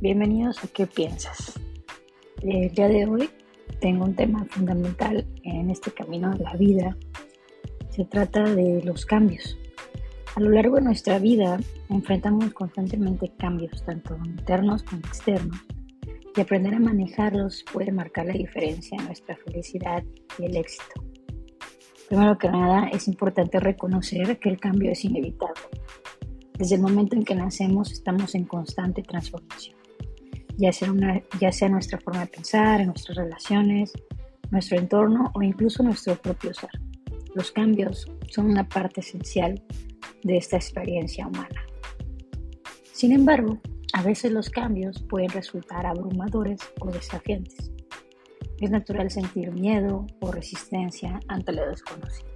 bienvenidos a ¿Qué piensas? El día de hoy tengo un tema fundamental en este camino de la vida. Se trata de los cambios. A lo largo de nuestra vida enfrentamos constantemente cambios, tanto internos como externos, y aprender a manejarlos puede marcar la diferencia en nuestra felicidad y el éxito. Primero que nada, es importante reconocer que el cambio es inevitable. Desde el momento en que nacemos estamos en constante transformación, ya sea, una, ya sea nuestra forma de pensar, nuestras relaciones, nuestro entorno o incluso nuestro propio ser. Los cambios son una parte esencial de esta experiencia humana. Sin embargo, a veces los cambios pueden resultar abrumadores o desafiantes. Es natural sentir miedo o resistencia ante lo desconocido.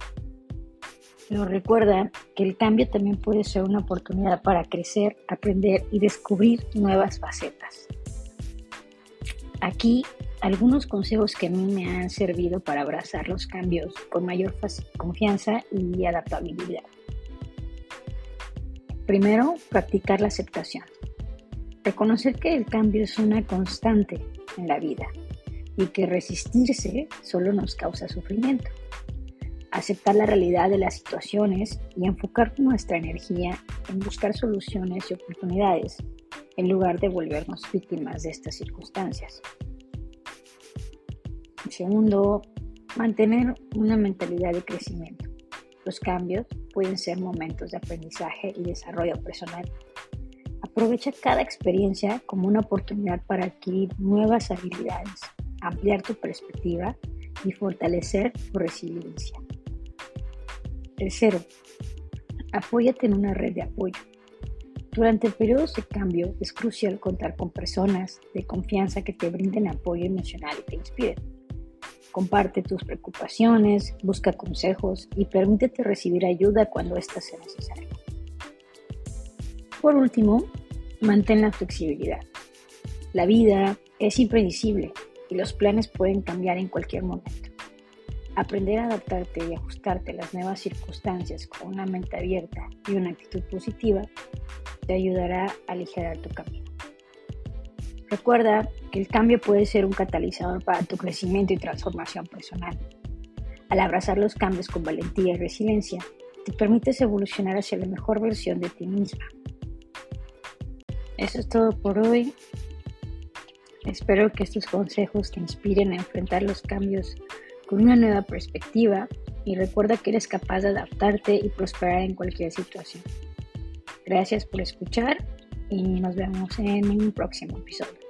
Pero recuerda que el cambio también puede ser una oportunidad para crecer, aprender y descubrir nuevas facetas. Aquí algunos consejos que a mí me han servido para abrazar los cambios con mayor confianza y adaptabilidad. Primero, practicar la aceptación. Reconocer que el cambio es una constante en la vida y que resistirse solo nos causa sufrimiento. Aceptar la realidad de las situaciones y enfocar nuestra energía en buscar soluciones y oportunidades en lugar de volvernos víctimas de estas circunstancias. Segundo, mantener una mentalidad de crecimiento. Los cambios pueden ser momentos de aprendizaje y desarrollo personal Aprovecha cada experiencia como una oportunidad para adquirir nuevas habilidades, ampliar tu perspectiva y fortalecer tu resiliencia. Tercero, apóyate en una red de apoyo. Durante periodos de cambio es crucial contar con personas de confianza que te brinden apoyo emocional y te inspiren. Comparte tus preocupaciones, busca consejos y permítete recibir ayuda cuando ésta sea necesaria. Por último, Mantén la flexibilidad. La vida es impredecible y los planes pueden cambiar en cualquier momento. Aprender a adaptarte y ajustarte a las nuevas circunstancias con una mente abierta y una actitud positiva te ayudará a aligerar tu camino. Recuerda que el cambio puede ser un catalizador para tu crecimiento y transformación personal. Al abrazar los cambios con valentía y resiliencia, te permites evolucionar hacia la mejor versión de ti misma. Eso es todo por hoy. Espero que estos consejos te inspiren a enfrentar los cambios con una nueva perspectiva y recuerda que eres capaz de adaptarte y prosperar en cualquier situación. Gracias por escuchar y nos vemos en un próximo episodio.